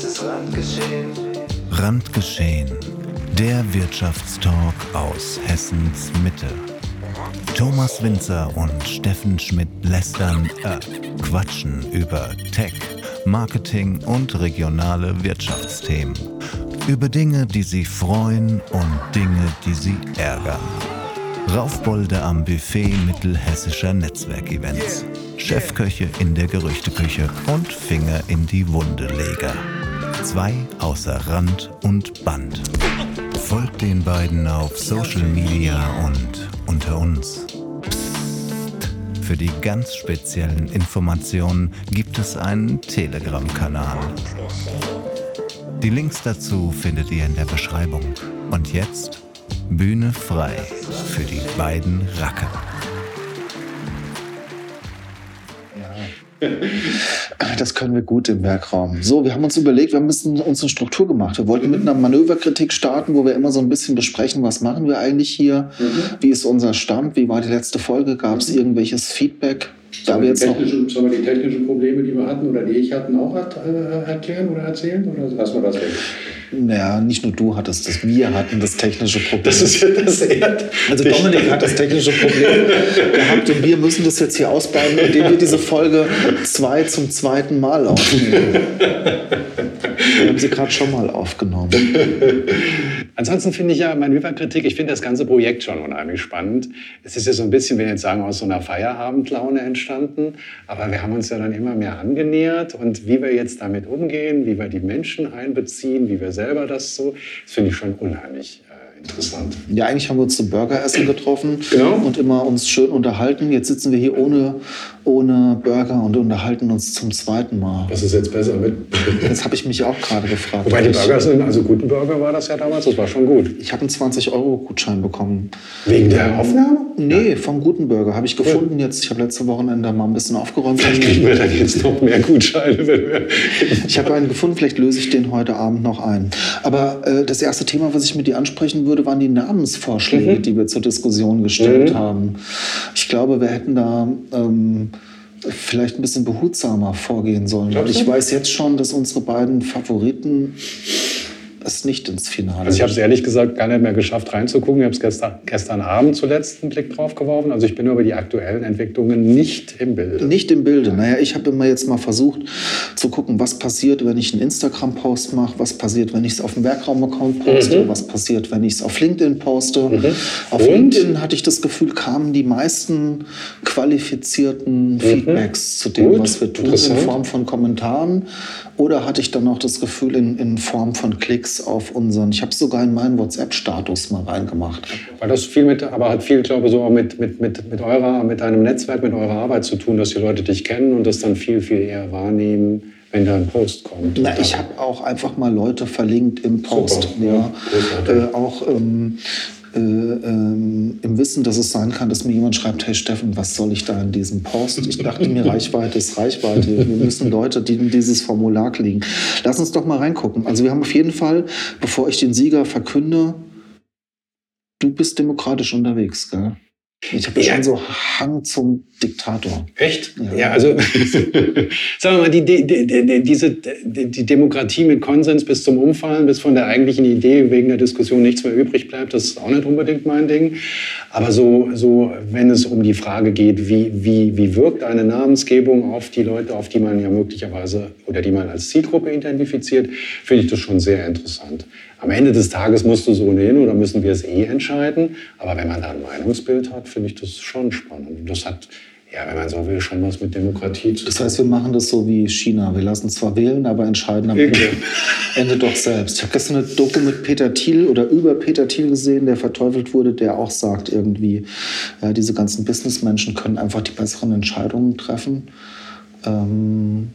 Das ist Randgeschehen. Randgeschehen. Der Wirtschaftstalk aus Hessens Mitte. Thomas Winzer und Steffen Schmidt lästern, äh, quatschen über Tech, Marketing und regionale Wirtschaftsthemen. Über Dinge, die sie freuen und Dinge, die sie ärgern. Raufbolde am Buffet mittelhessischer Netzwerkevents. Chefköche in der Gerüchteküche und Finger in die Wundeleger. Zwei außer Rand und Band. Folgt den beiden auf Social Media und unter uns. Für die ganz speziellen Informationen gibt es einen Telegram-Kanal. Die Links dazu findet ihr in der Beschreibung. Und jetzt Bühne frei für die beiden Racker. Das können wir gut im Werkraum. So, wir haben uns überlegt, wir haben ein bisschen unsere Struktur gemacht. Wir wollten mit einer Manöverkritik starten, wo wir immer so ein bisschen besprechen, was machen wir eigentlich hier, wie ist unser Stand, wie war die letzte Folge, gab es irgendwelches Feedback? Da wir jetzt noch sollen wir die technischen Probleme, die wir hatten oder die ich hatten, auch hat, äh, erklären oder erzählen? Oder lassen wir das weg? Naja, nicht nur du hattest das, wir hatten das technische Problem. Das ist ja das Erd. also Dominik hat das technische Problem gehabt und wir müssen das jetzt hier ausbauen, indem wir diese Folge zwei zum zweiten Mal aufnehmen. Wir haben sie gerade schon mal aufgenommen. Ansonsten finde ich ja Manöverkritik, ich finde das ganze Projekt schon unheimlich spannend. Es ist ja so ein bisschen, wenn wir jetzt sagen, aus so einer Feierabendlaune entstanden. Aber wir haben uns ja dann immer mehr angenähert und wie wir jetzt damit umgehen, wie wir die Menschen einbeziehen, wie wir selber das so, das finde ich schon unheimlich äh, interessant. Ja, eigentlich haben wir uns zum Burgeressen getroffen Genau. und immer uns schön unterhalten. Jetzt sitzen wir hier ohne, ohne Burger und unterhalten uns zum zweiten Mal. Was ist jetzt besser mit? Das habe ich mich auch gerade gefragt. Wobei die Ich- Burger sind, also guten Burger war das ja damals, das war schon gut. Ich habe einen 20-Euro-Gutschein bekommen. Wegen der Aufnahme? Nee, vom Guten Burger habe ich gefunden jetzt. Ich habe letzte Wochenende mal ein bisschen aufgeräumt. Vielleicht kriegen wir dann jetzt noch mehr Gutscheine. Ich habe einen gefunden, vielleicht löse ich den heute Abend noch ein. Aber äh, das erste Thema, was ich mit dir ansprechen würde, waren die Namensvorschläge, die wir zur Diskussion gestellt haben. Ich glaube, wir hätten da ähm, vielleicht ein bisschen behutsamer vorgehen sollen. Weil ich du? weiß jetzt schon, dass unsere beiden Favoriten es nicht ins Finale Also ich habe es ehrlich gesagt gar nicht mehr geschafft reinzugucken. Ich habe es gestern, gestern Abend zuletzt einen Blick drauf geworfen. Also ich bin über die aktuellen Entwicklungen nicht im Bilde. Nicht im Bilde. Naja, ich habe immer jetzt mal versucht zu gucken, was passiert, wenn ich einen Instagram-Post mache, was passiert, wenn ich es auf dem Werkraum-Account poste, was passiert, wenn ich es auf LinkedIn poste. Auf Und? LinkedIn hatte ich das Gefühl, kamen die meisten qualifizierten Feedbacks zu dem, Gut, was wir tun, in. Form von Kommentaren. Oder hatte ich dann noch das Gefühl, in, in Form von Klicks auf unseren, ich habe es sogar in meinen WhatsApp-Status mal reingemacht. Weil das viel mit, aber hat viel, glaube ich, so auch mit, mit, mit, mit eurer, mit deinem Netzwerk, mit eurer Arbeit zu tun, dass die Leute dich kennen und das dann viel, viel eher wahrnehmen, wenn da ein Post kommt. Na, ich habe auch einfach mal Leute verlinkt im Post. Super, ja. ja. Äh, auch ähm, äh, ähm, im Wissen, dass es sein kann, dass mir jemand schreibt, hey Steffen, was soll ich da in diesem Post? Ich dachte mir, Reichweite ist Reichweite. Wir müssen Leute, die in dieses Formular kriegen. Lass uns doch mal reingucken. Also wir haben auf jeden Fall, bevor ich den Sieger verkünde, du bist demokratisch unterwegs, gell? Ich habe ja. Schon so Hang zum Diktator. Echt? Ja. Ja, also sagen wir mal, die, die, die, die, diese, die, die Demokratie mit Konsens bis zum Umfallen, bis von der eigentlichen Idee wegen der Diskussion nichts mehr übrig bleibt, das ist auch nicht unbedingt mein Ding. Aber so, so wenn es um die Frage geht, wie, wie, wie wirkt eine Namensgebung auf die Leute, auf die man ja möglicherweise oder die man als Zielgruppe identifiziert, finde ich das schon sehr interessant. Am Ende des Tages musst du es ohnehin oder müssen wir es eh entscheiden. Aber wenn man da ein Meinungsbild hat, finde ich das schon spannend. Und das hat, ja, wenn man so will, schon was mit Demokratie zu tun. Das heißt, wir machen das so wie China. Wir lassen zwar wählen, aber entscheiden am Ende, Ende doch selbst. Ich habe gestern eine Doku mit Peter Thiel oder über Peter Thiel gesehen, der verteufelt wurde, der auch sagt irgendwie, ja, diese ganzen Businessmenschen können einfach die besseren Entscheidungen treffen. Ähm,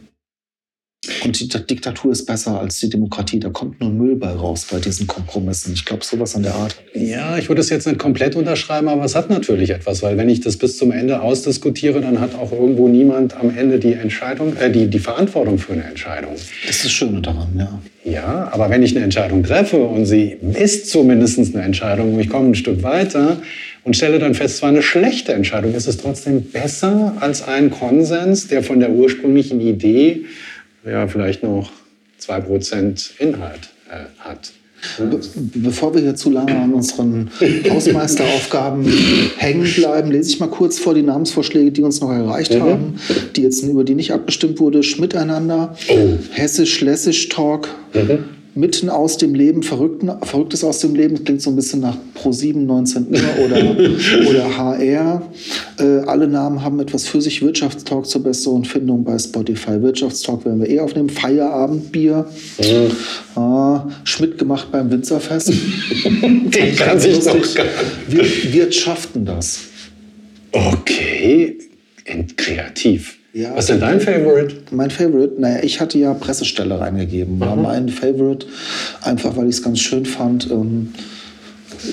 und die Diktatur ist besser als die Demokratie. Da kommt nur Müll bei raus bei diesen Kompromissen. Ich glaube, sowas an der Art. Ja, ich würde es jetzt nicht komplett unterschreiben, aber es hat natürlich etwas, weil wenn ich das bis zum Ende ausdiskutiere, dann hat auch irgendwo niemand am Ende die Entscheidung, äh, die, die Verantwortung für eine Entscheidung. Das ist das Schöne daran, ja. Ja, aber wenn ich eine Entscheidung treffe und sie ist zumindest eine Entscheidung, wo ich komme ein Stück weiter und stelle dann fest, es war eine schlechte Entscheidung, ist es trotzdem besser als ein Konsens, der von der ursprünglichen Idee ja vielleicht noch 2% Inhalt äh, hat. Be bevor wir hier zu lange an unseren Hausmeisteraufgaben hängen bleiben, lese ich mal kurz vor die Namensvorschläge, die uns noch erreicht Mhm. haben, die jetzt über die nicht abgestimmt wurde. Schmiteinander, Oh. Hessisch-Lessisch-Talk, Mhm. Mitten aus dem Leben, Verrückten, Verrücktes aus dem Leben, klingt so ein bisschen nach Pro7 19 Uhr oder, oder HR. Äh, alle Namen haben etwas für sich. Wirtschaftstalk zur besseren Findung bei Spotify. Wirtschaftstalk werden wir eh aufnehmen. Feierabendbier. Mhm. Ah, Schmidt gemacht beim Winzerfest. Den kann sich doch gar Wir, wir schafften das. Okay, kreativ. Ja. Was ist denn dein Favorite? Mein Favorite, naja, ich hatte ja Pressestelle reingegeben. War mein Favorite, einfach weil ich es ganz schön fand. Ähm,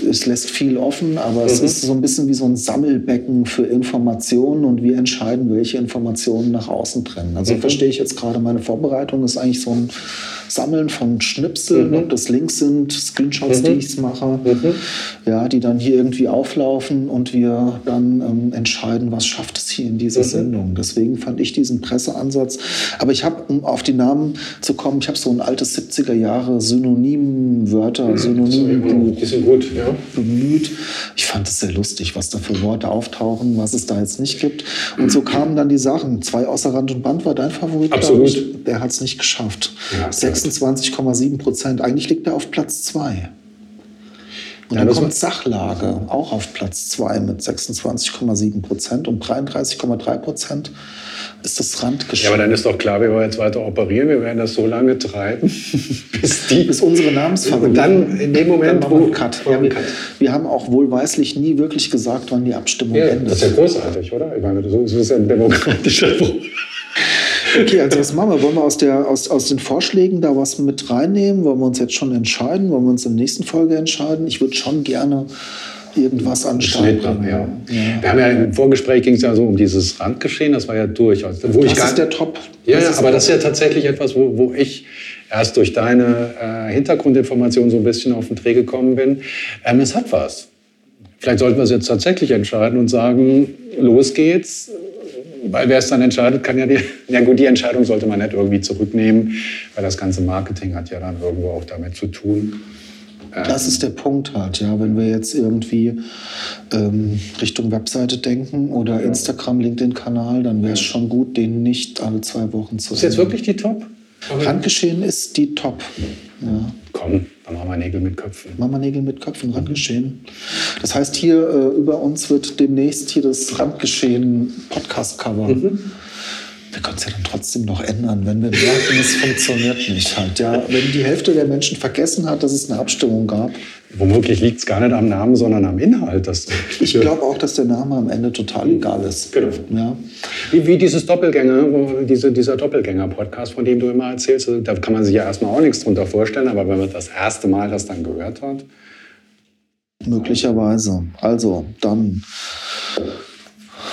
es lässt viel offen, aber es ist so ein bisschen wie so ein Sammelbecken für Informationen und wir entscheiden, welche Informationen nach außen trennen. Also verstehe ich jetzt gerade meine Vorbereitung, ist eigentlich so ein Sammeln von Schnipseln, ob das Links sind, Screenshots, die ich mache, ja, die dann hier irgendwie auflaufen und wir dann ähm, entscheiden, was schafft es hier in dieser Sendung. Deswegen fand ich diesen Presseansatz. Aber ich habe, um auf die Namen zu kommen, ich habe so ein altes 70er Jahre Synonymwörter, Synonymbuch. Die sind gut, ja. bemüht. Ich fand es sehr lustig, was da für Worte auftauchen, was es da jetzt nicht gibt. Und so kamen dann die Sachen. Zwei außer Rand und Band war dein Favorit, Absolut. Ich. Der hat es nicht geschafft. Ja, 26,7 Prozent. Eigentlich liegt er auf Platz 2. Und Ja, dann kommt Sachlage auch auf Platz 2 mit 26,7 Prozent und 33,3 Prozent ist das Ja, Randgeschehen. aber dann ist doch klar, wir wollen jetzt weiter operieren. Wir werden das so lange treiben, bis die. bis unsere Namensfavoriten. Und dann in dem Moment, wo. Cut. Ja, wir, wir haben auch wohlweislich nie wirklich gesagt, wann die Abstimmung Ja, endet. das ist ja großartig, oder? Ich meine, so ist ja ein demokratischer Bruch. Okay, also was machen wir? Wollen wir aus, der, aus, aus den Vorschlägen da was mit reinnehmen? Wollen wir uns jetzt schon entscheiden? Wollen wir uns in der nächsten Folge entscheiden? Ich würde schon gerne irgendwas an den Start Schnitt, bringen. ja. Wir haben ja im Vorgespräch ging es ja so um dieses Randgeschehen, das war ja durch. Also, wo ich Das gar, ist der Top. Ja, Das ja aber das ist ja tatsächlich etwas, wo, wo ich erst durch deine äh, Hintergrundinformation so ein bisschen auf den Dreh gekommen bin. Ähm, es hat was. Vielleicht sollten wir es jetzt tatsächlich entscheiden und sagen, los geht's. Weil wer es dann entscheidet, kann ja die, ja gut, die Entscheidung sollte man nicht irgendwie zurücknehmen, weil das ganze Marketing hat ja dann irgendwo auch damit zu tun. Das ist der Punkt halt, ja. Wenn wir jetzt irgendwie ähm, Richtung Webseite denken oder Instagram, LinkedIn-Kanal, dann wäre es schon gut, den nicht alle zwei Wochen zu Ist jetzt ändern. wirklich die Top? Randgeschehen ist die Top. Ja. Komm, dann machen wir Nägel mit Köpfen. Mama Nägel mit Köpfen, Randgeschehen. Das heißt, hier äh, über uns wird demnächst hier das Randgeschehen Podcast-Cover. Wir können es ja dann trotzdem noch ändern, wenn wir merken, es funktioniert nicht halt. Ja, wenn die Hälfte der Menschen vergessen hat, dass es eine Abstimmung gab. Womöglich liegt es gar nicht am Namen, sondern am Inhalt. Das Ich glaube auch, dass der Name am Ende total egal ist. Genau. Ja. Wie, wie dieses Doppelgänger, diese, dieser Doppelgänger-Podcast, von dem du immer erzählst, also da kann man sich ja erstmal auch nichts drunter vorstellen, aber wenn man das erste Mal das dann gehört hat, Möglicherweise. Also, dann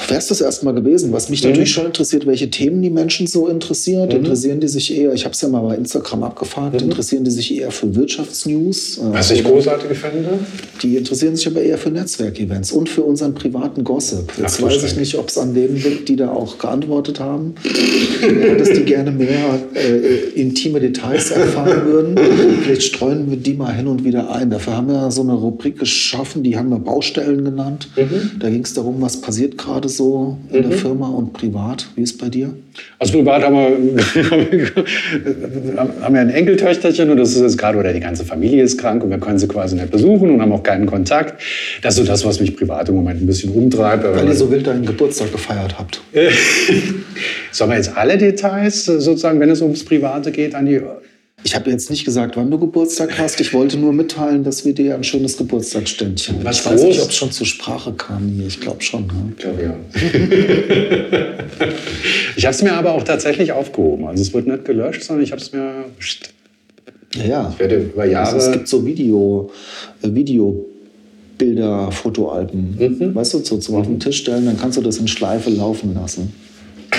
wäre es das erstmal gewesen. Was mich natürlich schon interessiert, welche Themen die Menschen so interessiert. Interessieren die sich eher, ich habe es ja mal bei Instagram abgefragt, interessieren die sich eher für Wirtschaftsnews? äh, was ich oder- großartig fände, Die interessieren sich aber eher für Netzwerkevents und für unseren privaten Gossip. Jetzt Ach, weiß ich nicht, ob es an denen liegt, die da auch geantwortet haben, dass die gerne mehr äh, intime Details erfahren würden. Vielleicht streuen wir die mal hin und wieder ein. Dafür haben wir so eine Rubrik geschaffen, die haben wir Baustellen genannt. Da ging es darum, was passiert gerade so in der Firma und privat. Wie ist bei dir? Also privat haben wir, haben wir ein Enkeltöchterchen und das ist jetzt gerade, oder die ganze Familie ist krank und wir können sie quasi nicht besuchen und haben auch keinen Kontakt. Das ist so das, was mich privat im Moment ein bisschen umtreibt. Weil ihr so wild deinen Geburtstag gefeiert habt. Sollen wir jetzt alle Details sozusagen, wenn es ums Private geht, an die... Ich habe jetzt nicht gesagt, wann du Geburtstag hast. Ich wollte nur mitteilen, dass wir dir ein schönes Geburtstagsständchen. Was ich weiß nicht, ob es schon zur Sprache kam hier. Ich glaube schon. Ne? Ich glaube, ja. ich habe es mir aber auch tatsächlich aufgehoben. Also es wird nicht gelöscht, sondern ich habe es mir... Ja, ja. Ich werde über Jahre... Also es gibt so Video, äh, Videobilder, Fotoalben. Mhm. Weißt du, so zum auf den Tisch stellen, dann kannst du das in Schleife laufen lassen.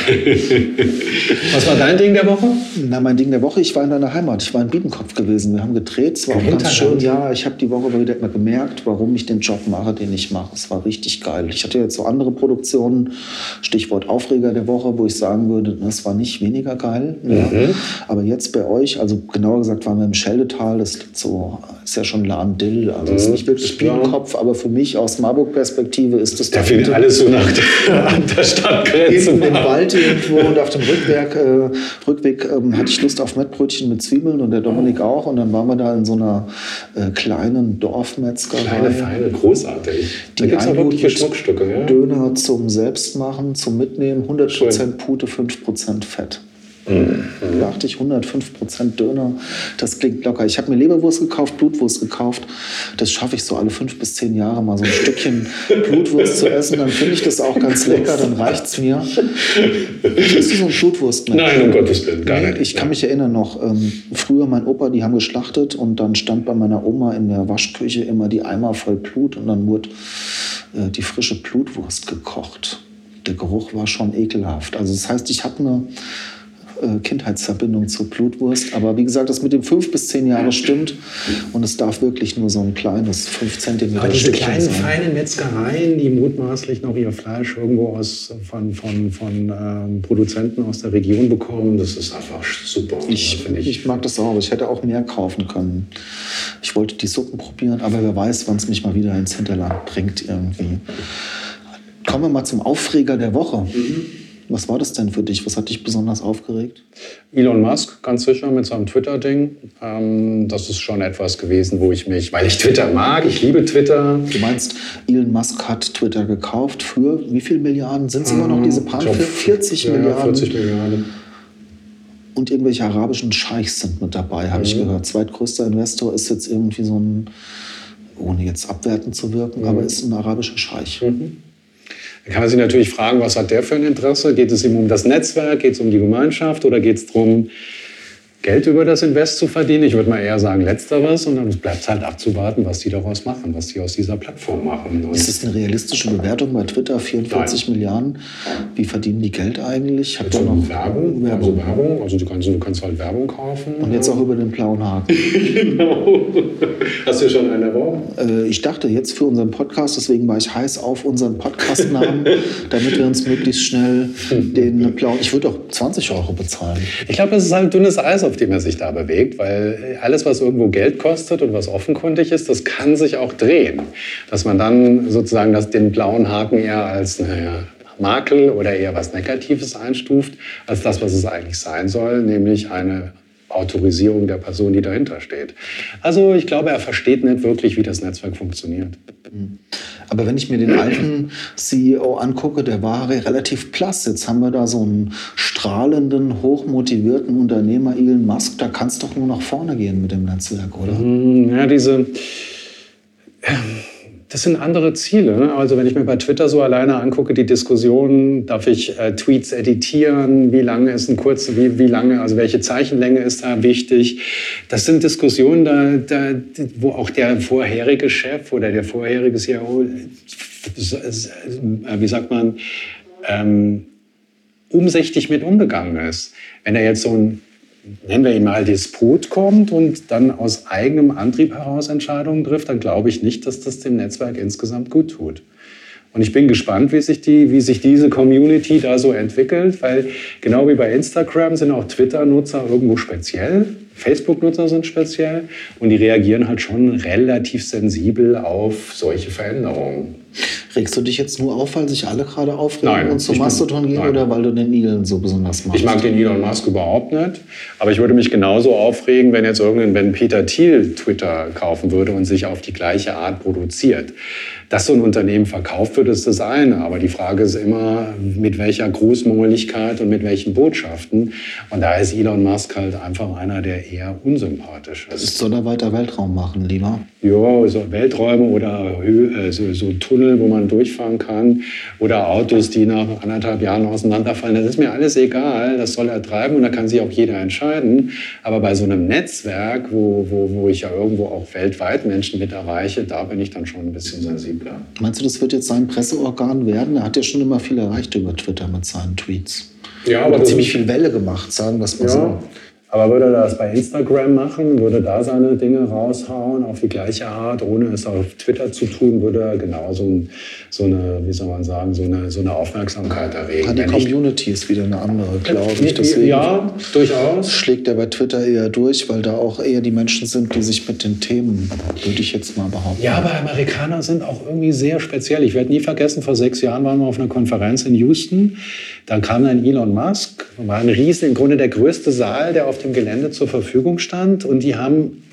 Was war dein Ding der Woche? Na, mein Ding der Woche, ich war in deiner Heimat. Ich war in Biedenkopf gewesen. Wir haben gedreht. Es war auch ganz schön. Ja, ich habe die Woche wieder mal gemerkt, warum ich den Job mache, den ich mache. Es war richtig geil. Ich hatte jetzt so andere Produktionen, Stichwort Aufreger der Woche, wo ich sagen würde, das war nicht weniger geil. Ja. Aber jetzt bei euch, also genauer gesagt waren wir im Scheldetal, das liegt so, ist ja schon Lahn-Dill. Also ist nicht wirklich. Biedenkopf, aber für mich aus Marburg-Perspektive ist das Da findet alles so nach der, an der Stadtgrenze. Hinten im Wald irgendwo und auf dem Rückweg, äh, Rückweg ähm, hatte ich Lust auf Mettbrötchen mit Zwiebeln und der Dominik auch. Und dann waren wir da in so einer äh, kleinen Dorfmetzgerei. Kleine, feine, großartig. Da Die wirkliche mit Schmuckstücke. Ja? Döner zum Selbstmachen, zum Mitnehmen, 100% Schön. Pute, 5% Fett. Mhm. Da dachte ich, 105% Döner, das klingt locker. Ich habe mir Leberwurst gekauft, Blutwurst gekauft. Das schaffe ich so alle fünf bis zehn Jahre mal so ein Stückchen Blutwurst zu essen. Dann finde ich das auch ganz lecker, dann reicht es mir. Bist du so ein Blutwurstmensch? Nein, um Gottes Willen, gar nicht. ich kann mich erinnern noch, ähm, früher mein Opa, die haben geschlachtet und dann stand bei meiner Oma in der Waschküche immer die Eimer voll Blut und dann wurde äh, die frische Blutwurst gekocht. Der Geruch war schon ekelhaft. Also das heißt, ich habe eine Kindheitsverbindung zur Blutwurst, aber wie gesagt, das mit dem fünf bis zehn Jahre stimmt und es darf wirklich nur so ein kleines fünf Zentimeter Aber diese kleinen, sein. feinen Metzgereien, die mutmaßlich noch ihr Fleisch irgendwo aus, von, von, von ähm, Produzenten aus der Region bekommen, das ist einfach super. Ich, finde ich mag das auch. Ich hätte auch mehr kaufen können. Ich wollte die Suppen probieren, aber wer weiß, wann es mich mal wieder ins Hinterland bringt irgendwie. Kommen wir mal zum Aufreger der Woche. Was war das denn für dich? Was hat dich besonders aufgeregt? Elon Musk, ganz sicher, mit seinem Twitter-Ding. Ähm, das ist schon etwas gewesen, wo ich mich, weil ich Twitter mag, ich liebe Twitter. Du meinst, Elon Musk hat Twitter gekauft für wie viele Milliarden? Sind es immer noch diese Paar? Glaub, 40 ja, Milliarden? 40 Milliarden. Und irgendwelche arabischen Scheichs sind mit dabei, habe ich gehört. Zweitgrößter Investor ist jetzt irgendwie so ein, ohne jetzt abwertend zu wirken, aber ist ein arabischer Scheich. Da kann man sich natürlich fragen, was hat der für ein Interesse? Geht es ihm um das Netzwerk, geht es um die Gemeinschaft oder geht es darum, Geld über das Invest zu verdienen? Ich würde mal eher sagen Letzteres und dann bleibt es halt abzuwarten, was die daraus machen, was die aus dieser Plattform machen. Und Ist das eine realistische Bewertung bei Twitter? 44 Milliarden. Wie verdienen die Geld eigentlich? Habt ihr so noch Werbung, Werbung. also Werbung, also du kannst, du kannst halt Werbung kaufen. Und jetzt auch über den blauen Haken. Genau. Hast du schon einen erworben? Äh, ich dachte jetzt für unseren Podcast, deswegen war ich heiß auf unseren Podcastnamen, damit wir uns möglichst schnell den blauen. Ich würde auch 20 Euro bezahlen. Ich glaube, das ist halt dünnes Eis, auf dem er sich da bewegt, weil alles, was irgendwo Geld kostet und was offenkundig ist, das kann sich auch drehen. Dass man dann sozusagen das, den blauen Haken eher als naja, Makel oder eher was Negatives einstuft, als das, was es eigentlich sein soll, nämlich eine Autorisierung der Person, die dahinter steht. Also ich glaube, er versteht nicht wirklich, wie das Netzwerk funktioniert. Aber wenn ich mir den alten CEO angucke, der war re- relativ blass. Jetzt haben wir da so einen strahlenden, hochmotivierten Unternehmer, Elon Musk. Da kann es doch nur nach vorne gehen mit dem Netzwerk, oder? Ja, diese. Das sind andere Ziele. ne? Also wenn ich mir bei Twitter so alleine angucke, die Diskussion, darf ich äh, Tweets editieren, wie lange ist ein kurz, wie, wie lange, also welche Zeichenlänge ist da wichtig. Das sind Diskussionen, da, da, wo auch der vorherige Chef oder der vorherige CEO, äh, wie sagt man, ähm, umsichtig mit umgegangen ist. Wenn er jetzt so ein, nennen wir ihn mal, Disput kommt und dann aus eigenem Antrieb heraus Entscheidungen trifft, dann glaube ich nicht, dass das dem Netzwerk insgesamt gut tut. Und ich bin gespannt, wie sich, die, wie sich diese Community da so entwickelt, weil genau wie bei Instagram sind auch Twitter-Nutzer irgendwo speziell, Facebook-Nutzer sind speziell und die reagieren halt schon relativ sensibel auf solche Veränderungen. Regst du dich jetzt nur auf, weil sich alle gerade aufregen Nein, und zum Mastodon gehen nein. oder weil du den Elon so besonders magst? Ich mag den Elon Musk überhaupt nicht, aber ich würde mich genauso aufregen, wenn jetzt irgendein, wenn Peter Thiel Twitter kaufen würde und sich auf die gleiche Art produziert. Dass so ein Unternehmen verkauft wird, ist das eine. Aber die Frage ist immer, mit welcher Großmäuligkeit und mit welchen Botschaften. Und da ist Elon Musk halt einfach einer, der eher unsympathisch ist. Soll er weiter Weltraum machen, lieber? Ja, so Welträume oder äh, so, so Tunnel, wo man durchfahren kann oder Autos, die nach anderthalb Jahren auseinanderfallen. Das ist mir alles egal. Das soll er treiben und da kann sich auch jeder entscheiden. Aber bei so einem Netzwerk, wo, wo, wo ich ja irgendwo auch weltweit Menschen mit erreiche, da bin ich dann schon ein bisschen sensibler. Meinst du, das wird jetzt sein Presseorgan werden? Er hat ja schon immer viel erreicht über Twitter mit seinen Tweets. Ja, aber ziemlich viel Welle gemacht, sagen wir es mal so. Aber würde er das bei Instagram machen, würde da seine Dinge raushauen auf die gleiche Art, ohne es auf Twitter zu tun, würde er genauso ein, so eine, wie soll man sagen, so eine, so eine Aufmerksamkeit erregen. Die Community ist wieder eine andere, glaube ich. Deswegen ja, durchaus. schlägt er bei Twitter eher durch, weil da auch eher die Menschen sind, die sich mit den Themen, würde ich jetzt mal behaupten. Ja, aber Amerikaner sind auch irgendwie sehr speziell. Ich werde nie vergessen, vor sechs Jahren waren wir auf einer Konferenz in Houston. Da kam dann Elon Musk, war ein Riesen, im Grunde der größte Saal, der auf dem Gelände zur Verfügung stand. Und die haben,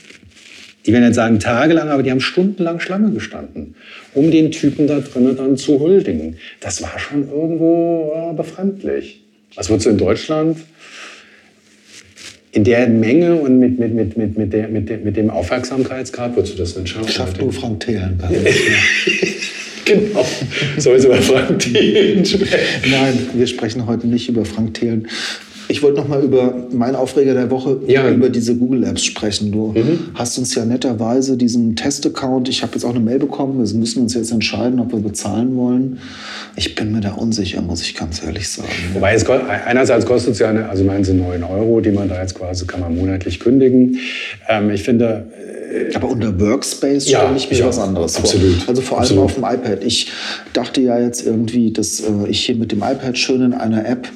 ich will nicht sagen tagelang, aber die haben stundenlang Schlange gestanden, um den Typen da drinnen dann zu huldigen. Das war schon irgendwo äh, befremdlich. Was würdest du in Deutschland in der Menge und mit, mit, mit, mit, mit, der, mit, dem, mit dem Aufmerksamkeitsgrad, würdest du das denn schaffen? Schafft nur Frank Thelen. Genau. Soll über Frank Thelen sprechen? Nein, wir sprechen heute nicht über Frank Thelen. Ich wollte noch mal über meinen Aufreger der Woche, Ja. über diese Google Apps sprechen. Du hast uns ja netterweise diesen Test-Account, ich habe jetzt auch eine Mail bekommen, wir müssen uns jetzt entscheiden, ob wir bezahlen wollen. Ich bin mir da unsicher, muss ich ganz ehrlich sagen. Wobei es einerseits kostet es ja, eine, also meinen Sie 9 Euro, die man da jetzt quasi kann man monatlich kündigen. Ähm, ich finde, Aber unter Workspace Ja, stelle ich mir ich was anderes Absolut. vor. Also vor allem Absolut. auf dem iPad. Ich dachte ja jetzt irgendwie, dass äh, ich hier mit dem iPad schön in einer App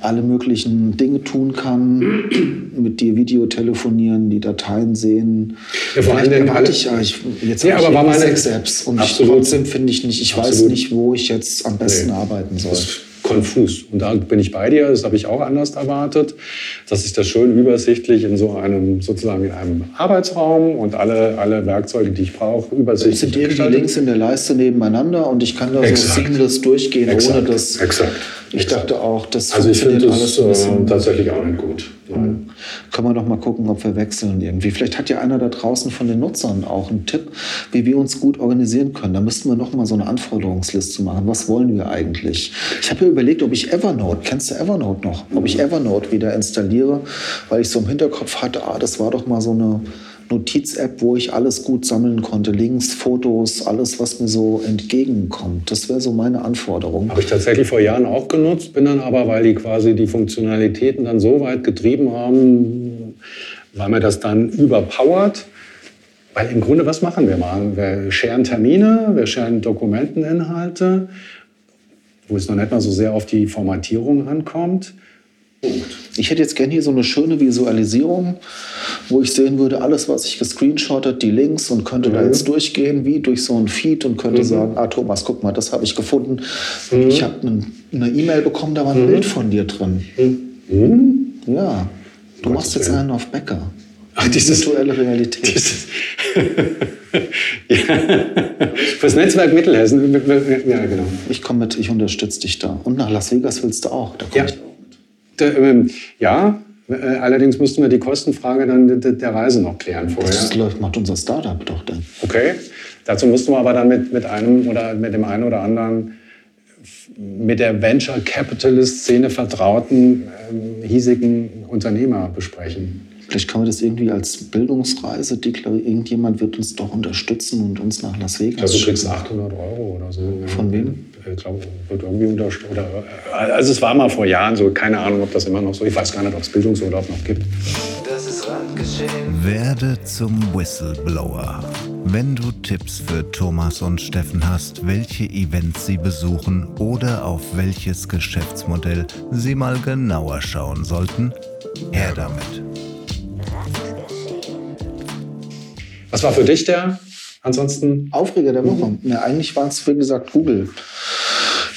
alle möglichen Dinge tun kann, mit dir Video telefonieren, die Dateien sehen. Ja, vor allem erwarte alle- ich ja, ich, jetzt Ja, habe ich aber war irgendwie meine- sechs Apps und ich, Absolut. trotzdem finde ich nicht, ich weiß Absolut. nicht, wo ich jetzt am besten Nee. arbeiten soll. das konfus. Und da bin ich bei dir, das habe ich auch anders erwartet, dass ich das schön übersichtlich in so einem, sozusagen in einem Arbeitsraum und alle, alle Werkzeuge, die ich brauche, übersichtlich sind irgendwie gestaltet. Links in der Leiste nebeneinander und ich kann da Exakt. so seamless durchgehen, Exakt. ohne dass Exakt. ich Exakt. dachte auch, das Also ich finde das äh, tatsächlich auch nicht gut. Nein. Können wir doch mal gucken, ob wir wechseln irgendwie. Vielleicht hat ja einer da draußen von den Nutzern auch einen Tipp, wie wir uns gut organisieren können. Da müssten wir noch mal so eine Anforderungsliste machen. Was wollen wir eigentlich? Ich habe ja überlegt, ob ich Evernote, kennst du Evernote noch? Ob ich Evernote wieder installiere, weil ich so im Hinterkopf hatte, ah, das war doch mal so eine Notiz-App, wo ich alles gut sammeln konnte. Links, Fotos, alles, was mir so entgegenkommt. Das wäre so meine Anforderung. Habe ich tatsächlich vor Jahren auch genutzt, bin dann aber, weil die quasi die Funktionalitäten dann so weit getrieben haben, weil mir das dann überpowert. Weil im Grunde, was machen wir mal? Wir scheren Termine, wir scheren Dokumenteninhalte, wo es noch nicht mal so sehr auf die Formatierung ankommt. Ich hätte jetzt gerne hier so eine schöne Visualisierung, wo ich sehen würde, alles, was ich gescreenshottet, die Links und könnte da jetzt durchgehen, wie durch so ein Feed und könnte sagen, ah Thomas, guck mal, das habe ich gefunden. Ich habe ein- eine E-Mail bekommen, da war ein Bild von dir drin. Ja, du machst jetzt einen auf Bäcker. Ach, dieses- Virtuelle Realität. Dieses ja. Fürs Netzwerk Mittelhessen. Ja, genau. Ich komme mit, ich unterstütze dich da. Und nach Las Vegas willst du auch. Da komm Ja. ich. Ähm, ja, äh, allerdings müssten wir die Kostenfrage dann der, Reise noch klären vorher. Das läuft, macht unser Startup doch dann. Okay. Dazu mussten wir aber dann mit, mit einem oder mit dem einen oder anderen mit der Venture Capitalist Szene vertrauten ähm, hiesigen Unternehmer besprechen. Vielleicht kann man das irgendwie als Bildungsreise deklarieren. Irgendjemand wird uns doch unterstützen und uns nach Las Vegas Also du kriegst 800 Euro oder so. Von wem? Ich glaube, wird irgendwie unterstützt. Oder, äh, also es war mal vor Jahren so, keine Ahnung, ob das immer noch so, ich weiß gar nicht, ob es Bildungsurlaub noch gibt. Das ist Randgeschehen. Werde zum Whistleblower. Wenn du Tipps für Thomas und Steffen hast, welche Events sie besuchen oder auf welches Geschäftsmodell sie mal genauer schauen sollten, her damit. Was war für dich der ansonsten? Aufreger der Woche. Ja, eigentlich war es, wie gesagt, Google.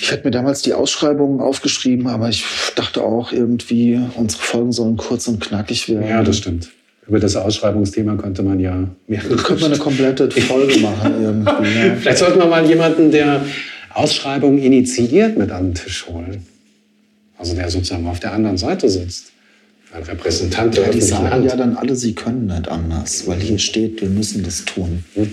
Ich hatte mir damals die Ausschreibungen aufgeschrieben, aber ich dachte auch irgendwie, unsere Folgen sollen kurz und knackig werden. Ja, das stimmt. Über das Ausschreibungsthema könnte man ja mehr. Da könnte man eine komplette Folge machen irgendwie. Ja. Vielleicht sollten wir mal jemanden, der Ausschreibungen initiiert, mit an den Tisch holen. Also der sozusagen auf der anderen Seite sitzt. Ein Repräsentant der Ja, die sagen Hand. ja dann alle, sie können nicht anders, weil hier steht, wir müssen das tun. Mhm.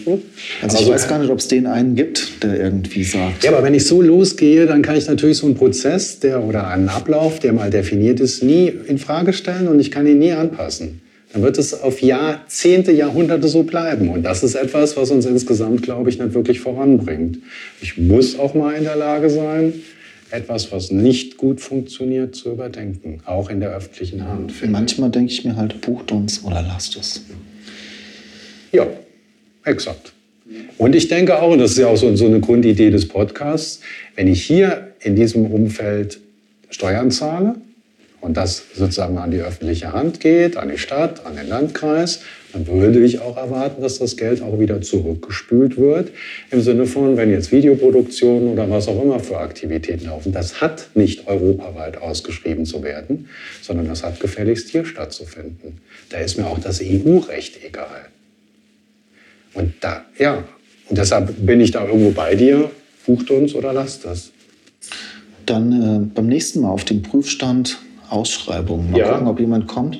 Also ich Also- weiß gar nicht, ob es den einen gibt, der irgendwie sagt. Ja, aber wenn ich so losgehe, dann kann ich natürlich so einen Prozess der, oder einen Ablauf, der mal definiert ist, nie in Frage stellen und ich kann ihn nie anpassen. Dann wird es auf Jahrzehnte, Jahrhunderte so bleiben. Und das ist etwas, was uns insgesamt, glaube ich, nicht wirklich voranbringt. Ich muss auch mal in der Lage sein, etwas, was nicht gut funktioniert, zu überdenken, auch in der öffentlichen Hand. Manchmal denke ich mir halt, bucht uns oder lasst es. Ja, exakt. Und ich denke auch, und das ist ja auch so, so eine Grundidee des Podcasts, wenn ich hier in diesem Umfeld Steuern zahle und das sozusagen an die öffentliche Hand geht, an die Stadt, an den Landkreis, dann würde ich auch erwarten, dass das Geld auch wieder zurückgespült wird. Im Sinne von, wenn jetzt Videoproduktionen oder was auch immer für Aktivitäten laufen, das hat nicht europaweit ausgeschrieben zu werden, sondern das hat gefälligst hier stattzufinden. Da ist mir auch das EU-Recht egal. Und da, ja, und deshalb bin ich da irgendwo bei dir. Bucht uns oder lasst das. Dann äh, beim nächsten Mal auf dem Prüfstand Ausschreibungen. Mal Ja. gucken, ob jemand kommt.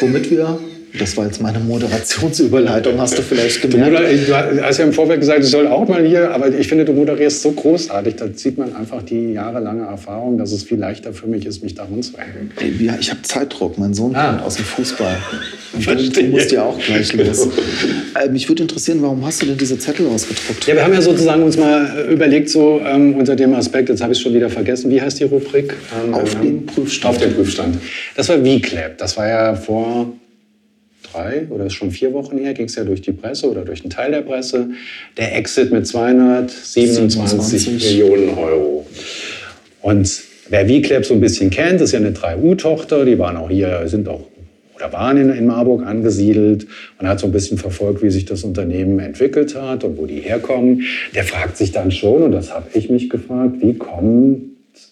Womit wir, das war jetzt meine Moderationsüberleitung, hast du vielleicht Du, gemerkt. moder- du hast ja im Vorfeld gesagt, ich soll auch mal hier, aber ich finde, du moderierst so großartig. Da sieht man einfach die jahrelange Erfahrung, dass es viel leichter für mich ist, mich daran zu hängen. Ja, ich habe Zeitdruck. Mein Sohn Ah. kommt aus dem Fußball. Du, Verstehe. du musst ja auch gleich los. Äh, mich würde interessieren, warum hast du denn diese Zettel ausgedruckt? Ja, wir haben ja sozusagen uns mal äh, überlegt, so ähm, unter dem Aspekt, jetzt habe ich es schon wieder vergessen, wie heißt die Rubrik? Ähm, Auf ähm, den Prüfstand. Auf den Prüfstand. Das war VClap. Das war ja vor drei oder ist schon vier Wochen her, ging es ja durch die Presse oder durch einen Teil der Presse. Der Exit mit 227 27. Millionen Euro. Und wer VClap so ein bisschen kennt, ist ja eine 3U-Tochter, die waren auch hier, sind auch oder waren in, in Marburg angesiedelt und hat so ein bisschen verfolgt, wie sich das Unternehmen entwickelt hat und wo die herkommen. Der fragt sich dann schon, und das habe ich mich gefragt, wie kommt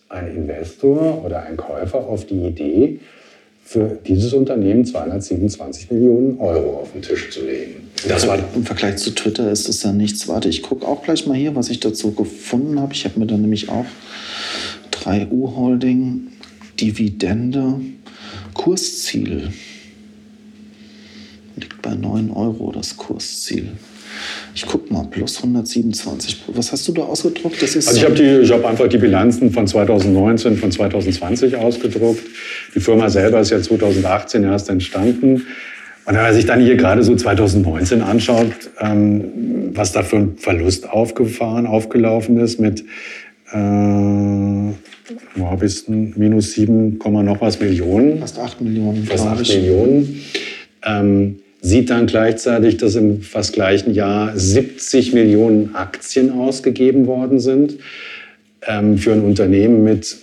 ein Investor oder ein Käufer auf die Idee, für dieses Unternehmen 227 Millionen Euro auf den Tisch zu legen. Das war Im Vergleich zu Twitter ist es ja nichts. Warte, ich gucke auch gleich mal hier, was ich dazu gefunden habe. Ich habe mir dann nämlich auch 3U Holding, Dividende, Kursziel. Liegt bei 9 Euro das Kursziel. Ich guck mal, plus 127. Was hast du da ausgedruckt? Das ist Also ich habe die- ich habe einfach die Bilanzen von 2019, von 2020 ausgedruckt. Die Firma selber ist ja 2018 erst entstanden. Und wenn man sich dann hier gerade so 2019 anschaut, ähm, was da für ein Verlust aufgefahren, aufgelaufen ist mit, äh, wo habe ich denn? Minus 7, Komma noch was Millionen fast 8 Millionen, fast glaube 8 ich. Millionen, ähm, sieht dann gleichzeitig, dass im fast gleichen Jahr 70 Millionen Aktien ausgegeben worden sind ähm, für ein Unternehmen mit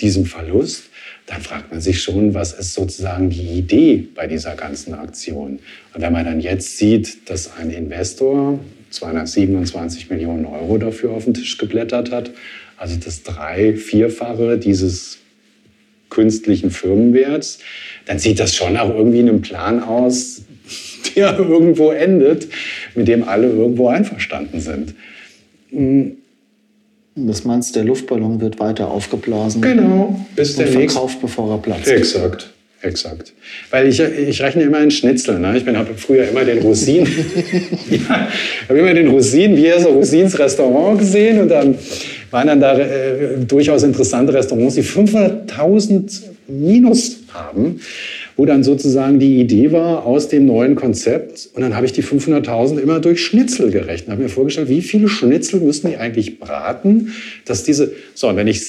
diesem Verlust. Dann fragt man sich schon, was ist sozusagen die Idee bei dieser ganzen Aktion? Und wenn man dann jetzt sieht, dass ein Investor 227 Millionen Euro dafür auf den Tisch geblättert hat, also das drei-, vierfache dieses künstlichen Firmenwerts, dann sieht das schon nach irgendwie einem Plan aus, der irgendwo endet, mit dem alle irgendwo einverstanden sind. Das meinst, der Luftballon wird weiter aufgeblasen Genau, bis der verkauft, bevor er platzt. Exakt, exakt. Weil ich, ich rechne immer in Schnitzel. Ne? Ich habe früher immer den Rosinen, ja, habe immer den Rosinen, wie so Rosins Restaurant gesehen und dann waren dann da äh, durchaus interessante Restaurants, die 500.000 Minus haben, wo dann sozusagen die Idee war aus dem neuen Konzept und dann habe ich die 500.000 immer durch Schnitzel gerechnet, habe mir vorgestellt, wie viele Schnitzel müssen die eigentlich braten, dass diese, so und wenn ich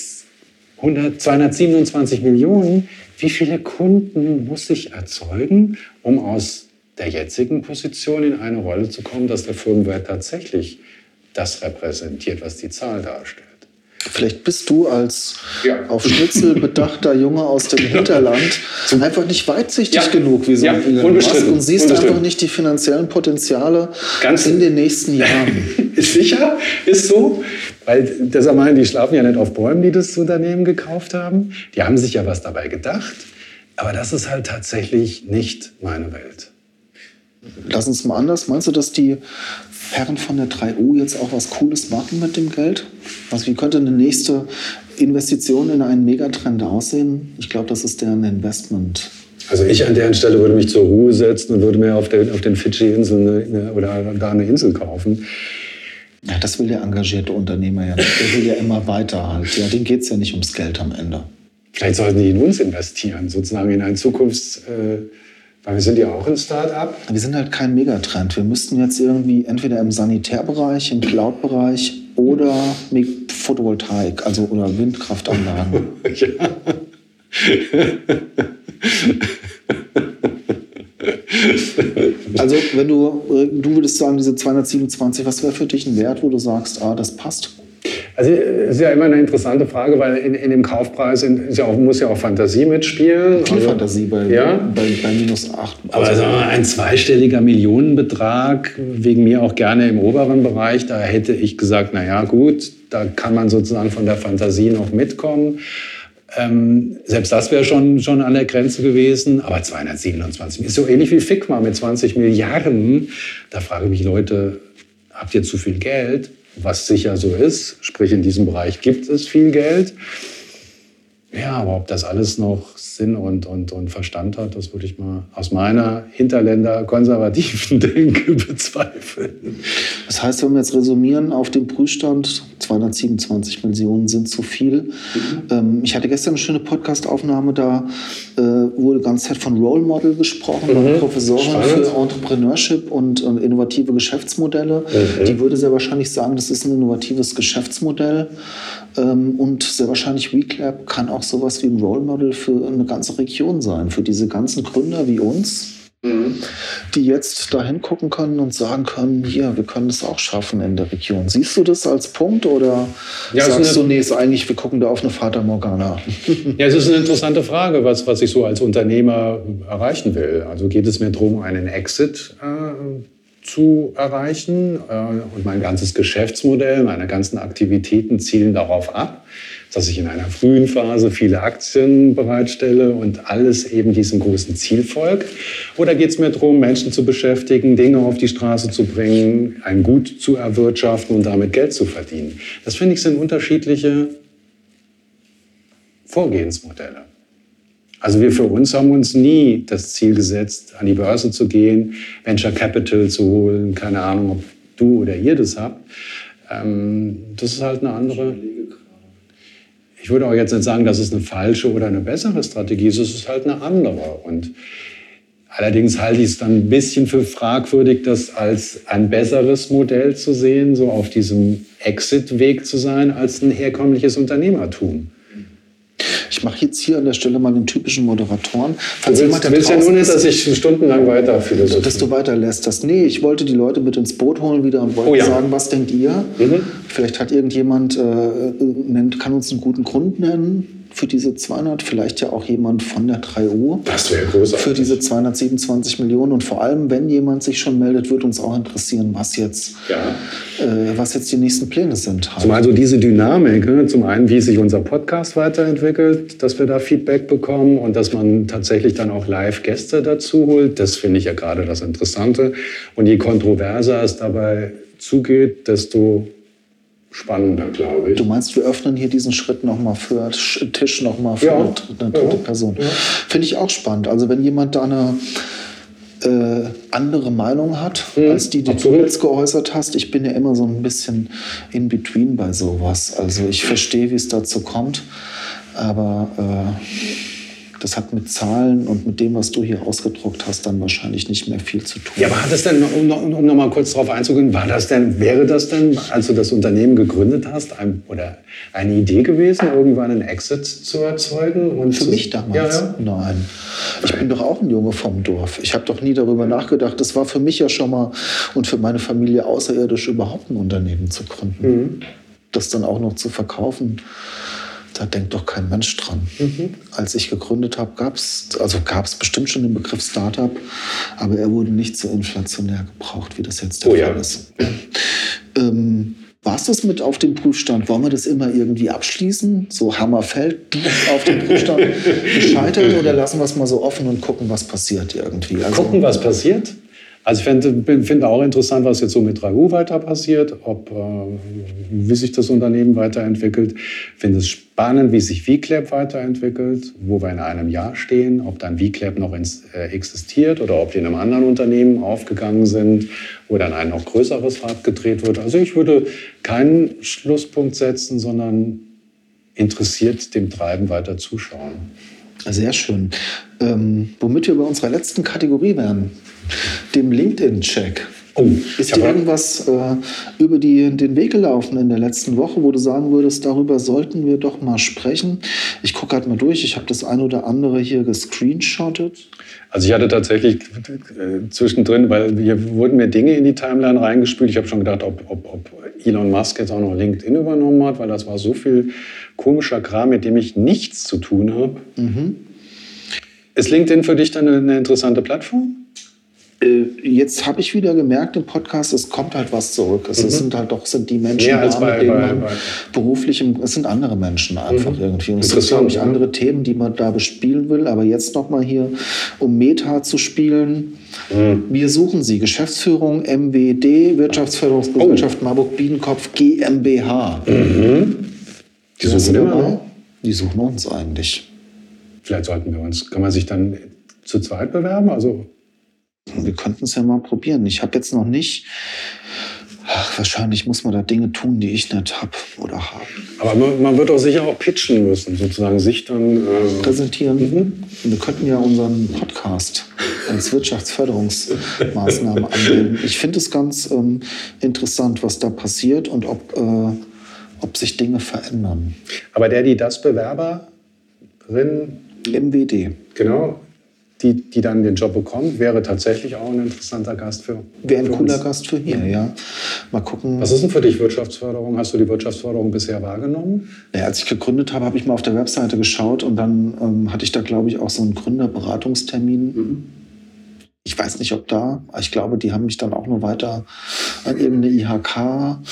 100, 227 Millionen, wie viele Kunden muss ich erzeugen, um aus der jetzigen Position in eine Rolle zu kommen, dass der Firmenwert tatsächlich das repräsentiert, was die Zahl darstellt? Vielleicht bist du als Ja. auf Schnitzel bedachter Junge aus dem Hinterland einfach nicht weitsichtig Ja. genug wie so Ja, ein Elon Musk und siehst einfach nicht die finanziellen Potenziale Ganz- in den nächsten Jahren. Ist sicher, ist so. Weil deshalb meinen, die schlafen ja nicht auf Bäumen, die das Unternehmen gekauft haben. Die haben sich ja was dabei gedacht. Aber das ist halt tatsächlich nicht meine Welt. Lass uns mal anders. Meinst du, dass die Herren von der 3U jetzt auch was Cooles machen mit dem Geld? Also wie könnte eine nächste Investition in einen Megatrend aussehen? Ich glaube, das ist deren Investment. Also ich an deren Stelle würde mich zur Ruhe setzen und würde mir auf, der, auf den Fidschi-Inseln oder da eine Insel kaufen. Ja, das will der engagierte Unternehmer ja nicht. Der will ja immer weiter halt. Ja, dem geht es ja nicht ums Geld am Ende. Vielleicht sollten die in uns investieren, sozusagen in ein Zukunfts... Äh, weil wir sind ja auch ein Start-up. Wir sind halt kein Megatrend. Wir müssten jetzt irgendwie entweder im Sanitärbereich, im Cloud-Bereich oder mit Photovoltaik, also oder Windkraftanlagen. ja. also wenn du, äh, du würdest sagen, diese 227, was wäre für dich ein Wert, wo du sagst, ah, das passt? Also es ist ja immer eine interessante Frage, weil in, in dem Kaufpreis ist ja auch, muss ja auch Fantasie mitspielen. Viel also, Fantasie bei, ja? bei, bei minus 8. Aber also ein zweistelliger Millionenbetrag, wegen mir auch gerne im oberen Bereich, da hätte ich gesagt, na ja gut, da kann man sozusagen von der Fantasie noch mitkommen. Ähm, selbst das wäre schon, schon an der Grenze gewesen. Aber 227 ist so ähnlich wie Figma mit 20 Milliarden. Da frage ich mich Leute, habt ihr zu viel Geld? Was sicher so ist. Sprich, in diesem Bereich gibt es viel Geld. Ja, aber ob das alles noch Sinn und, und, und Verstand hat, das würde ich mal aus meiner Hinterländer konservativen Denke bezweifeln. Das heißt, wenn wir jetzt resümieren auf dem Prüfstand, 227 Millionen sind zu viel. Mhm. Ähm, ich hatte gestern eine schöne Podcast-Aufnahme, da äh, wurde die ganze Zeit von Role Model gesprochen, mhm. Professorin Spannend. für Entrepreneurship und, und innovative Geschäftsmodelle. Mhm. Die würde sehr wahrscheinlich sagen, das ist ein innovatives Geschäftsmodell. Ähm, und sehr wahrscheinlich WeClap kann auch sowas wie ein Role Model für eine ganze Region sein, für diese ganzen Gründer wie uns, mhm. die jetzt da hingucken können und sagen können, hier, wir können das auch schaffen in der Region. Siehst du das als Punkt oder ja, sagst du, nee, ist eigentlich, wir gucken da auf eine Fata Morgana? Ja, es ist eine interessante Frage, was, was ich so als Unternehmer erreichen will. Also geht es mir darum, einen Exit äh, zu erreichen. Äh, und mein ganzes Geschäftsmodell, meine ganzen Aktivitäten zielen darauf ab, dass ich in einer frühen Phase viele Aktien bereitstelle und alles eben diesem großen Ziel folgt. Oder geht es mir darum, Menschen zu beschäftigen, Dinge auf die Straße zu bringen, ein Gut zu erwirtschaften und damit Geld zu verdienen? Das finde ich sind unterschiedliche Vorgehensmodelle. Also wir für uns haben uns nie das Ziel gesetzt, an die Börse zu gehen, Venture Capital zu holen, keine Ahnung, ob du oder ihr das habt. Ähm, das ist halt eine andere. Ich würde auch jetzt nicht sagen, dass es eine falsche oder eine bessere Strategie ist, es ist halt eine andere. Und allerdings halte ich es dann ein bisschen für fragwürdig, das als ein besseres Modell zu sehen, so auf diesem Exit-Weg zu sein, als ein herkömmliches Unternehmertum. Ich mache jetzt hier an der Stelle mal den typischen Moderatoren. Falls du willst, willst ja nur nicht, dass ich stundenlang weiter philosophiere. Dass du weiterlässt das. Nee, ich wollte die Leute mit ins Boot holen wieder und wollte oh, ja. sagen, was denkt ihr? Mhm. Vielleicht hat irgendjemand, äh, nennt, kann uns einen guten Grund nennen für diese 200, vielleicht ja auch jemand von der 3U. Das wäre großartig. Für diese 227 Millionen. Und vor allem, wenn jemand sich schon meldet, wird uns auch interessieren, was jetzt, ja. äh, was jetzt die nächsten Pläne sind. Halt. Zumal so diese Dynamik, ne? zum einen, wie sich unser Podcast weiterentwickelt, dass wir da Feedback bekommen und dass man tatsächlich dann auch Live-Gäste dazu holt. Das finde ich ja gerade das Interessante. Und je kontroverser es dabei zugeht, desto spannender, glaube ich. Du meinst, wir öffnen hier diesen Schritt nochmal für Tisch nochmal für ja. eine, dritte ja. Person. Ja. Finde ich auch spannend. Also wenn jemand da eine äh, andere Meinung hat, mhm. als die, die Absolut. du jetzt geäußert hast. Ich bin ja immer so ein bisschen in between bei sowas. Also ich verstehe, wie es dazu kommt, aber äh, das hat mit Zahlen und mit dem, was du hier ausgedruckt hast, dann wahrscheinlich nicht mehr viel zu tun. Ja, aber hat das denn, um, um noch mal kurz darauf einzugehen, war das denn, wäre das denn, als du das Unternehmen gegründet hast, ein, oder eine Idee gewesen, irgendwann einen Exit zu erzeugen? Und Für zu, mich damals? Ja, ja. Nein. Ich bin doch auch ein Junge vom Dorf. Ich habe doch nie darüber nachgedacht. Das war für mich ja schon mal und für meine Familie außerirdisch überhaupt ein Unternehmen zu gründen. Mhm. Das dann auch noch zu verkaufen da denkt doch kein Mensch dran. Mhm. Als ich gegründet habe, gab es also gab's bestimmt schon den Begriff Startup, aber er wurde nicht so inflationär gebraucht, wie das jetzt der oh, Fall ja. ist. Ähm, war es das mit auf dem Prüfstand? Wollen wir das immer irgendwie abschließen? So Hammer fällt auf dem Prüfstand gescheitert oder lassen wir es mal so offen und gucken, was passiert irgendwie? Also, gucken, was passiert? Also ich finde find auch interessant, was jetzt so mit 3U weiter passiert, ob, äh, wie sich das Unternehmen weiterentwickelt. Ich finde es spannend, wie sich VClap weiterentwickelt, wo wir in einem Jahr stehen, ob dann VClap noch ins, äh, existiert oder ob die in einem anderen Unternehmen aufgegangen sind oder in ein noch größeres Rad gedreht wird. Also ich würde keinen Schlusspunkt setzen, sondern interessiert dem Treiben weiter zuschauen. Sehr schön. Ähm, womit wir bei unserer letzten Kategorie wären dem LinkedIn-Check. Oh, Ist dir irgendwas äh, über die, den Weg gelaufen in der letzten Woche, wo du sagen würdest, darüber sollten wir doch mal sprechen? Ich gucke gerade mal durch. Ich habe das ein oder andere hier gescreenshottet. Also ich hatte tatsächlich äh, zwischendrin, weil hier wurden mir Dinge in die Timeline reingespült. Ich habe schon gedacht, ob, ob, ob Elon Musk jetzt auch noch LinkedIn übernommen hat, weil das war so viel komischer Kram, mit dem ich nichts zu tun habe. Ist LinkedIn für dich dann eine, eine interessante Plattform? Äh, Jetzt habe ich wieder gemerkt im Podcast, es kommt halt was zurück. Es sind halt doch sind die Menschen, als da, bei- mit denen bei- man bei- beruflich, im, es sind andere Menschen einfach irgendwie. Und es sind, glaube ich, ja. andere Themen, die man da bespielen will. Aber jetzt noch mal hier, um Meta zu spielen. Wir suchen Sie, Geschäftsführung MWD, Wirtschaftsförderungsgesellschaft Marburg Biedenkopf GmbH. Die Sind Sie suchen dabei? noch. Die suchen uns eigentlich. Vielleicht sollten wir uns, kann man sich dann zu zweit bewerben? Also Wir könnten es ja mal probieren. Ich habe jetzt noch nicht. Ach, wahrscheinlich muss man da Dinge tun, die ich nicht habe oder habe. Aber man, man wird auch sicher auch pitchen müssen, sozusagen sich dann. ähm, Präsentieren. Wir könnten ja unseren Podcast als Wirtschaftsförderungsmaßnahme anmelden. Ich finde es ganz ähm, interessant, was da passiert und ob, äh, ob sich Dinge verändern. aber der, die das Bewerberin, MWD. genau, die, die dann den Job bekommt, wäre tatsächlich auch ein interessanter Gast für. Wäre ein cooler. Gast für hier, ja. Mal gucken. Was ist denn für dich Wirtschaftsförderung? Hast du die Wirtschaftsförderung bisher wahrgenommen? Ja, als ich gegründet habe, habe ich mal auf der Webseite geschaut und dann ähm, hatte ich da, glaube ich, auch so einen Gründerberatungstermin. Ich weiß nicht, ob da, ich glaube, die haben mich dann auch nur weiter an irgendeine IHK-Beratung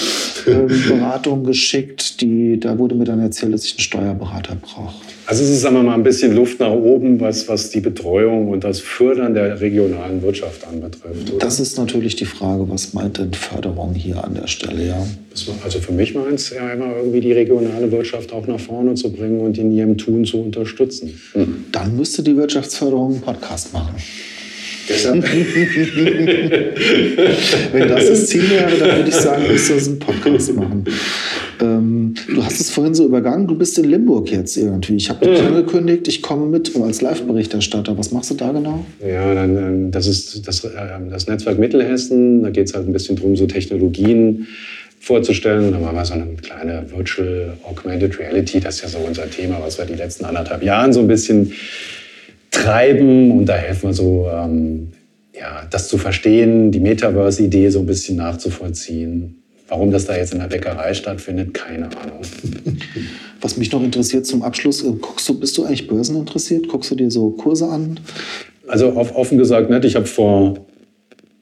geschickt. Die, da wurde mir dann erzählt, dass ich einen Steuerberater brauche. Also es ist, sagen wir mal, ein bisschen Luft nach oben, was, was die Betreuung und das Fördern der regionalen Wirtschaft anbetrifft. Oder? Das ist natürlich die Frage, was meint denn Förderung hier an der Stelle, ja? Also für mich meint es ja immer irgendwie die regionale Wirtschaft auch nach vorne zu bringen und in ihrem Tun zu unterstützen. Dann müsste die Wirtschaftsförderung einen Podcast machen. Deshalb, Wenn das das Ziel wäre, dann würde ich sagen, müsste das einen Podcast machen. Ähm, du hast es vorhin so übergangen, du bist in Limburg jetzt irgendwie. Ich habe dich angekündigt, ich komme mit als Live-Berichterstatter. Was machst du da genau? ja, dann, ähm, das ist das, äh, das Netzwerk Mittelhessen. Da geht es halt ein bisschen darum, so Technologien vorzustellen. Da machen wir so eine kleine Virtual Augmented Reality. Das ist ja so unser Thema, was wir die letzten anderthalb Jahren so ein bisschen treiben. Und da helfen wir so, ähm, ja, das zu verstehen, die Metaverse-Idee so ein bisschen nachzuvollziehen. Warum das da jetzt in der Bäckerei stattfindet, keine Ahnung. Was mich noch interessiert zum Abschluss, äh, guckst du, bist du eigentlich börseninteressiert? Guckst du dir so Kurse an? Also auf, offen gesagt nicht. Ich habe vor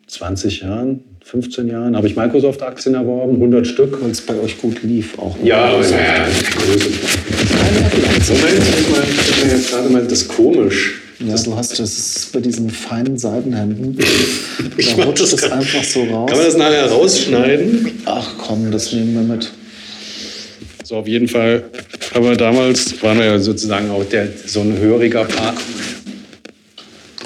20 Jahren, 15 Jahren, habe ich Microsoft-Aktien erworben, 100 Stück. Weil es bei euch gut lief auch. Ja, ja, ja. Moment, ich mal, ich mir jetzt gerade mal das ist komisch. Ja, du hast das bei diesen feinen Seidenhemden. Ich Da rutscht das einfach so raus. Kann man das nachher rausschneiden? Ach komm, das nehmen wir mit. So, auf jeden Fall. Aber damals waren wir ja sozusagen auch der, so ein höriger Part.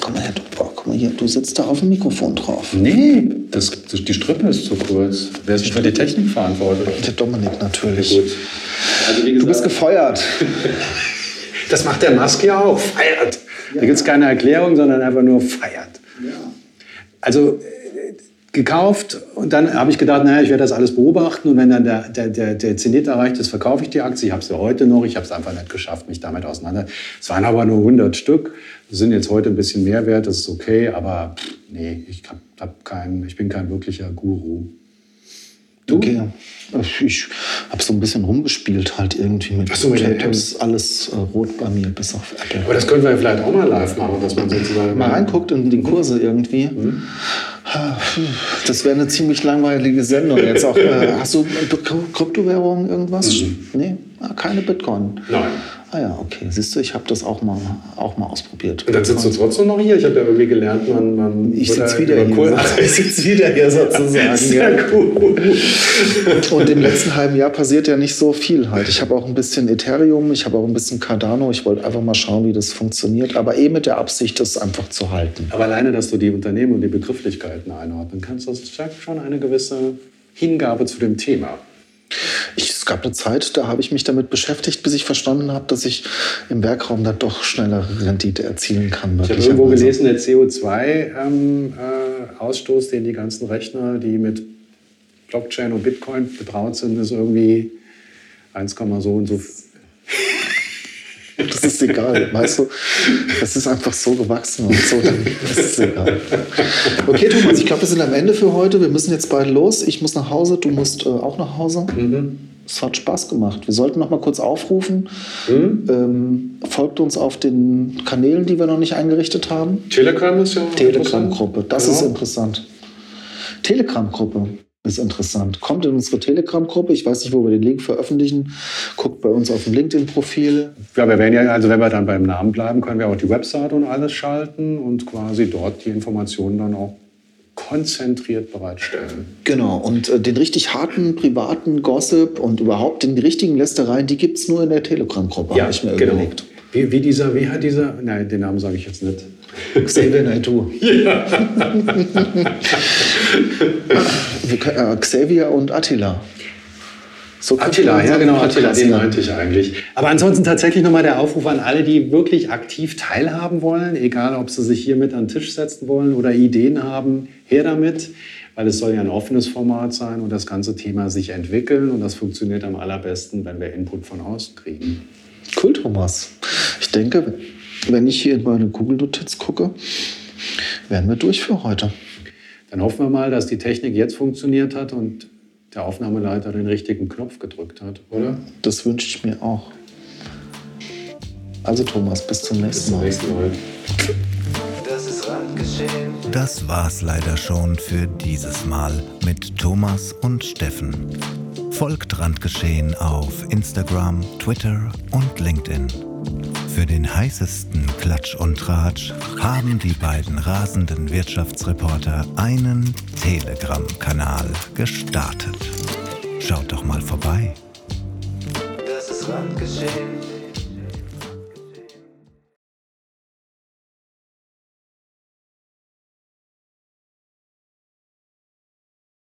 Komm mal her, du, boah, guck mal hier, du sitzt da auf dem Mikrofon drauf. Nee, das, die Strippe ist zu kurz. Wer ist für die Technik verantwortlich? Der Dominik natürlich. Gut. Also wie Du bist gesagt, gefeuert. das macht der Musk ja auch. Feiert. Da gibt es keine Erklärung, sondern einfach nur feiert. Also äh, gekauft und dann habe ich gedacht, naja, ich werde das alles beobachten und wenn dann der, der, der, der Zenit erreicht ist, verkaufe ich die Aktie. Ich habe sie heute noch. Ich habe es einfach nicht geschafft, mich damit auseinander. Es waren aber nur 100 Stück. Das sind jetzt heute ein bisschen mehr wert, das ist okay, aber nee, ich, hab, hab kein, ich bin kein wirklicher Guru. Du? Okay. Ich habe so ein bisschen rumgespielt halt irgendwie mit Ach so, mit. Alles äh, rot bei mir, bis auf Apple. Aber das können wir vielleicht auch mal live machen, dass man sozusagen mal reinguckt in die Kurse irgendwie. Das wäre eine ziemlich langweilige Sendung. Jetzt auch, äh, hast du Kryptowährungen irgendwas? Nee, ah, keine Bitcoin. Nein. Ah ja, okay. Siehst du, ich habe das auch mal, auch mal ausprobiert. Und dann sitzt du trotzdem noch hier. Ich habe ja irgendwie gelernt, man. man Ich sitze da wieder hier. Kur- Ich sitze wieder hier sozusagen. Sehr ja. cool. Und im letzten halben Jahr passiert ja nicht so viel halt. Ich habe auch ein bisschen Ethereum, ich habe auch ein bisschen Cardano. Ich wollte einfach mal schauen, wie das funktioniert. Aber eh mit der Absicht, das einfach zu halten. Aber alleine, dass du die Unternehmen und die Begrifflichkeiten einordnen kannst, das zeigt schon eine gewisse Hingabe zu dem Thema. Ich, es gab eine Zeit, da habe ich mich damit beschäftigt, bis ich verstanden habe, dass ich im Werkraum da doch schneller Rendite erzielen kann. Ich habe irgendwo gelesen, der CO2-Preis CO2-Ausstoß, den die ganzen Rechner, die mit Blockchain und Bitcoin betraut sind, ist irgendwie 1, so und so. Das ist egal, weißt du? Das ist einfach so gewachsen und so. Das ist egal. Okay, Thomas, ich glaube, wir sind am Ende für heute. Wir müssen jetzt beide los. Ich muss nach Hause, du musst äh, auch nach Hause. Mhm. Es hat Spaß gemacht. Wir sollten noch mal kurz aufrufen. Ähm, folgt uns auf den Kanälen, die wir noch nicht eingerichtet haben. Telegram ist ja auch Telegram-Gruppe, das Genau. ist interessant. Telegram-Gruppe ist interessant. Kommt in unsere Telegram-Gruppe. Ich weiß nicht, wo wir den Link veröffentlichen. Guckt bei uns auf dem LinkedIn-Profil. Ja, wir werden ja, also wenn wir dann beim Namen bleiben, können wir auch die Website und alles schalten und quasi dort die Informationen dann auch konzentriert bereitstellen. Genau. Und äh, den richtig harten privaten Gossip und überhaupt den richtigen Lästereien, die gibt es nur in der Telegram-Gruppe, habe ich mir überlegt. Wie, wie dieser, wie hat dieser, nein, den Namen sage ich jetzt nicht. Xavier. Wir können, äh, Xavier und Attila. So Attila, ja genau, Attila, den meinte ich eigentlich. Aber ansonsten tatsächlich nochmal der Aufruf an alle, die wirklich aktiv teilhaben wollen, egal ob sie sich hier mit an den Tisch setzen wollen oder Ideen haben, her damit, weil es soll ja ein offenes Format sein und das ganze Thema sich entwickeln und das funktioniert am allerbesten, wenn wir Input von außen kriegen. Cool, Thomas. Ich denke, wenn ich hier in meine Google-Notiz gucke, wären wir durch für heute. Dann hoffen wir mal, dass die Technik jetzt funktioniert hat und der Aufnahmeleiter den richtigen Knopf gedrückt hat, oder? Das wünsche ich mir auch. Also Thomas, bis zum Bis nächsten zum Mal. nächsten Mal. Das ist Randgeschehen. Das war's leider schon für dieses Mal mit Thomas und Steffen. Folgt Randgeschehen auf Instagram, Twitter und LinkedIn. Für den heißesten Klatsch und Tratsch haben die beiden rasenden Wirtschaftsreporter einen Telegram-Kanal gestartet. Schaut doch mal vorbei. Das ist Randgeschehen.